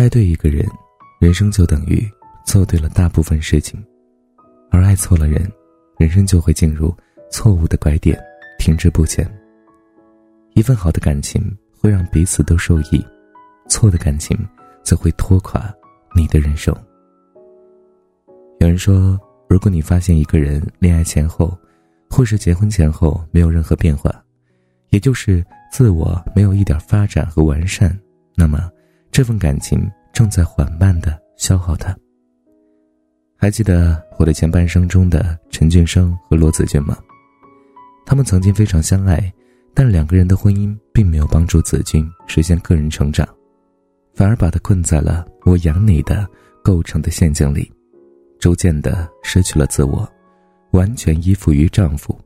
爱对一个人，人生就等于做对了大部分事情；而爱错了人，人生就会进入错误的拐点，停滞不前。一份好的感情会让彼此都受益，错的感情则会拖垮你的人生。有人说，如果你发现一个人恋爱前后，或是结婚前后没有任何变化，也就是自我没有一点发展和完善，那么这份感情正在缓慢的消耗他。还记得《我的前半生》中的陈俊生和罗子君吗？他们曾经非常相爱。但两个人的婚姻并没有帮助子君实现个人成长，反而把他困在了“我养你”的构成的陷阱里，逐渐的失去了自我，完全依附于丈夫。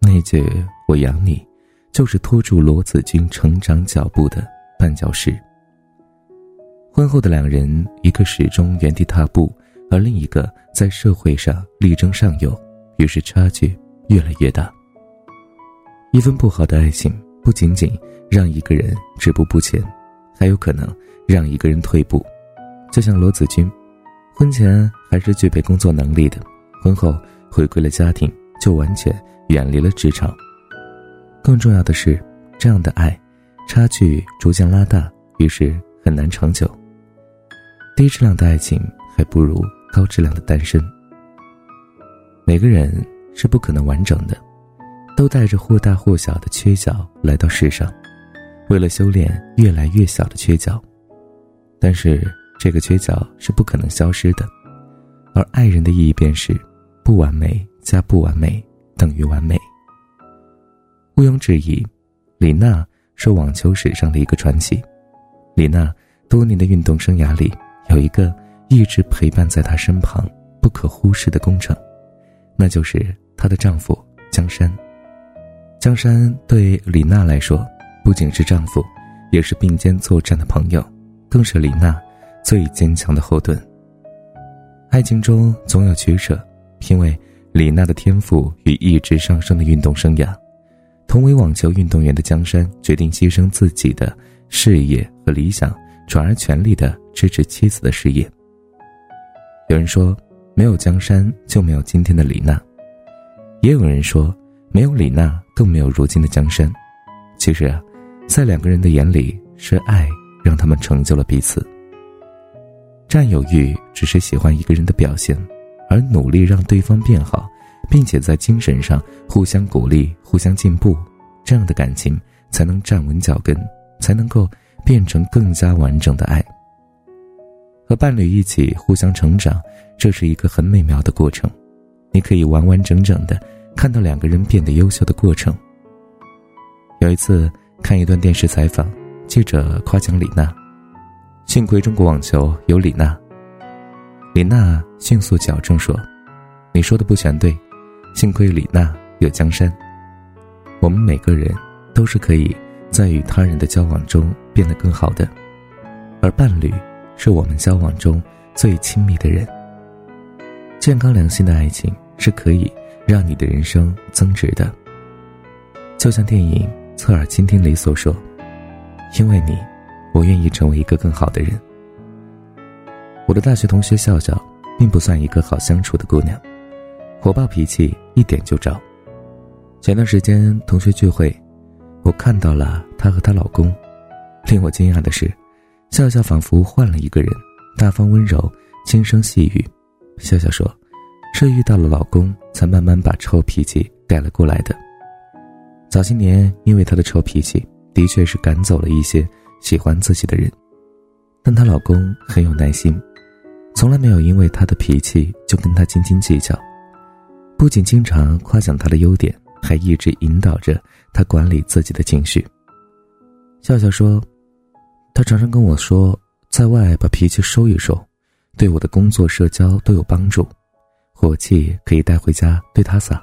那句“我养你”，就是拖住罗子君成长脚步的绊脚石。婚后的两人，一个始终原地踏步，而另一个在社会上力争上游，于是差距越来越大。一份不好的爱情，不仅仅让一个人止步不前，还有可能让一个人退步。就像罗子君，婚前还是具备工作能力的，婚后回归了家庭，就完全远离了职场。更重要的是，这样的爱，差距逐渐拉大，于是很难长久。低质量的爱情，还不如高质量的单身。每个人是不可能完整的。都带着或大或小的缺角来到世上，为了修炼越来越小的缺角。但是这个缺角是不可能消失的，而爱人的意义便是，不完美加不完美等于完美。毋庸置疑，李娜是网球史上的一个传奇。李娜多年的运动生涯里，有一个一直陪伴在她身旁不可忽视的工程，那就是她的丈夫江山。江山对李娜来说，不仅是丈夫，也是并肩作战的朋友，更是李娜最坚强的后盾。爱情中总有取舍，因为李娜的天赋与一直上升的运动生涯，同为网球运动员的江山决定牺牲自己的事业和理想，转而全力的支持妻子的事业。有人说，没有江山就没有今天的李娜，也有人说。没有李娜，更没有如今的江山。其实啊，在两个人的眼里，是爱让他们成就了彼此。占有欲只是喜欢一个人的表现，而努力让对方变好，并且在精神上互相鼓励、互相进步，这样的感情才能站稳脚跟，才能够变成更加完整的爱。和伴侣一起互相成长，这是一个很美妙的过程。你可以完完整整的。看到两个人变得优秀的过程。有一次看一段电视采访，记者夸奖李娜：“幸亏中国网球有李娜。”李娜迅速矫正说：“你说的不全对，幸亏李娜有江山。我们每个人都是可以在与他人的交往中变得更好的，而伴侣是我们交往中最亲密的人。健康良性的爱情是可以。”让你的人生增值的，就像电影《侧耳倾听》里所说：“因为你，我愿意成为一个更好的人。”我的大学同学笑笑，并不算一个好相处的姑娘，火爆脾气一点就着。前段时间同学聚会，我看到了她和她老公。令我惊讶的是，笑笑仿佛换了一个人，大方温柔，轻声细语。笑笑说。是遇到了老公，才慢慢把臭脾气改了过来的。早些年，因为她的臭脾气，的确是赶走了一些喜欢自己的人。但她老公很有耐心，从来没有因为她的脾气就跟她斤斤计较，不仅经常夸奖她的优点，还一直引导着她管理自己的情绪。笑笑说：“他常常跟我说，在外把脾气收一收，对我的工作、社交都有帮助。”火气可以带回家对他撒。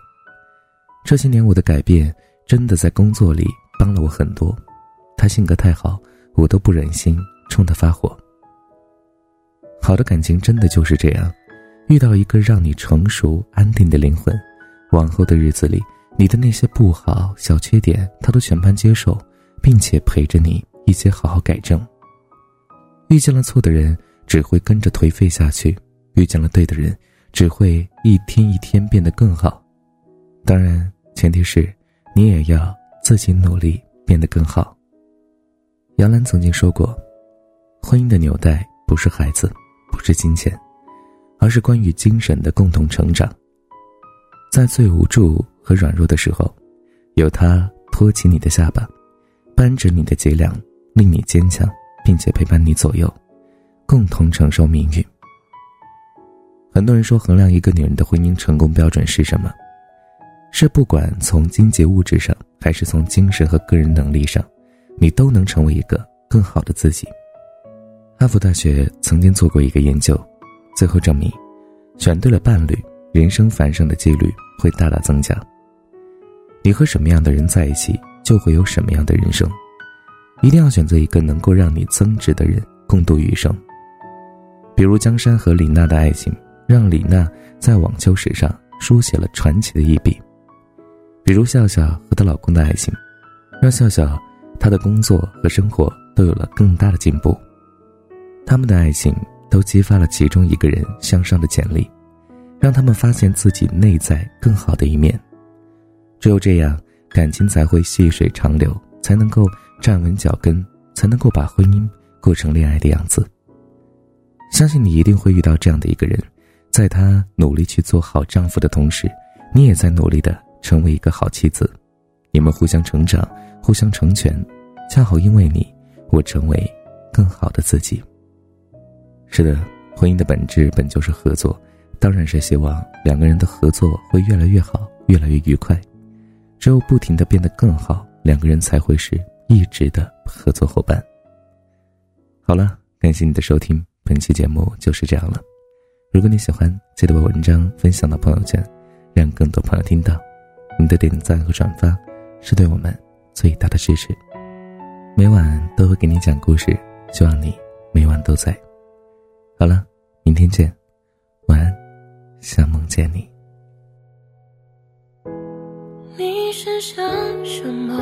这些年我的改变真的在工作里帮了我很多。他性格太好，我都不忍心冲他发火。好的感情真的就是这样，遇到一个让你成熟安定的灵魂，往后的日子里，你的那些不好小缺点，他都全盘接受，并且陪着你一些好好改正。遇见了错的人，只会跟着颓废下去；遇见了对的人，只会一天一天变得更好。当然，前提是你也要自己努力变得更好。杨澜曾经说过：“婚姻的纽带不是孩子，不是金钱，而是关于精神的共同成长。在最无助和软弱的时候，有他托起你的下巴，扳直你的脊梁，令你坚强，并且陪伴你左右，共同承受命运。”很多人说，衡量一个女人的婚姻成功标准是什么？是不管从经济物质上，还是从精神和个人能力上。你都能成为一个更好的自己。哈佛大学曾经做过一个研究，最后证明，选对了伴侣，人生繁盛的几率会大大增加。你和什么样的人在一起，就会有什么样的人生。一定要选择一个能够让你增值的人，共度余生。比如江山和李娜的爱情，让李娜在网球史上书写了传奇的一笔。比如笑笑和她老公的爱情，让笑笑。她的工作和生活都有了更大的进步，他们的爱情都激发了其中一个人向上的潜力，让他们发现自己内在更好的一面。只有这样，感情才会细水长流，才能够站稳脚跟，才能够把婚姻过成恋爱的样子。相信你一定会遇到这样的一个人，在他努力去做好丈夫的同时，你也在努力的成为一个好妻子，你们互相成长。互相成全，恰好因为你，我成为更好的自己。是的，婚姻的本质本就是合作，当然是希望两个人的合作会越来越好，越来越愉快。只有不停的变得更好，两个人才会是一直的合作伙伴。好了，感谢你的收听，本期节目就是这样了。如果你喜欢，记得把文章分享到朋友圈，让更多朋友听到。你的点赞和转发是对我们。最大的支持，每晚都会给你讲故事，希望你每晚都在。好了，明天见，晚安，想梦见你。你身上什么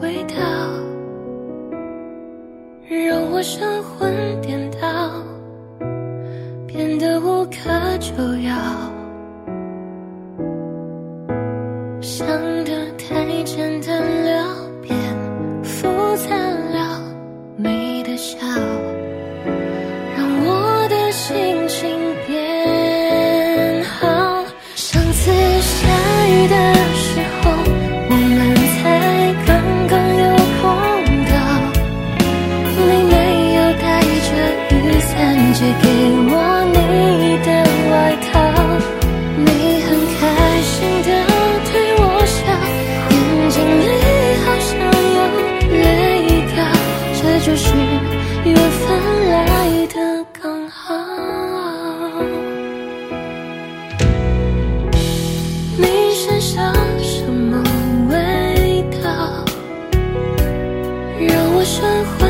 味道，让我神魂颠倒？生活。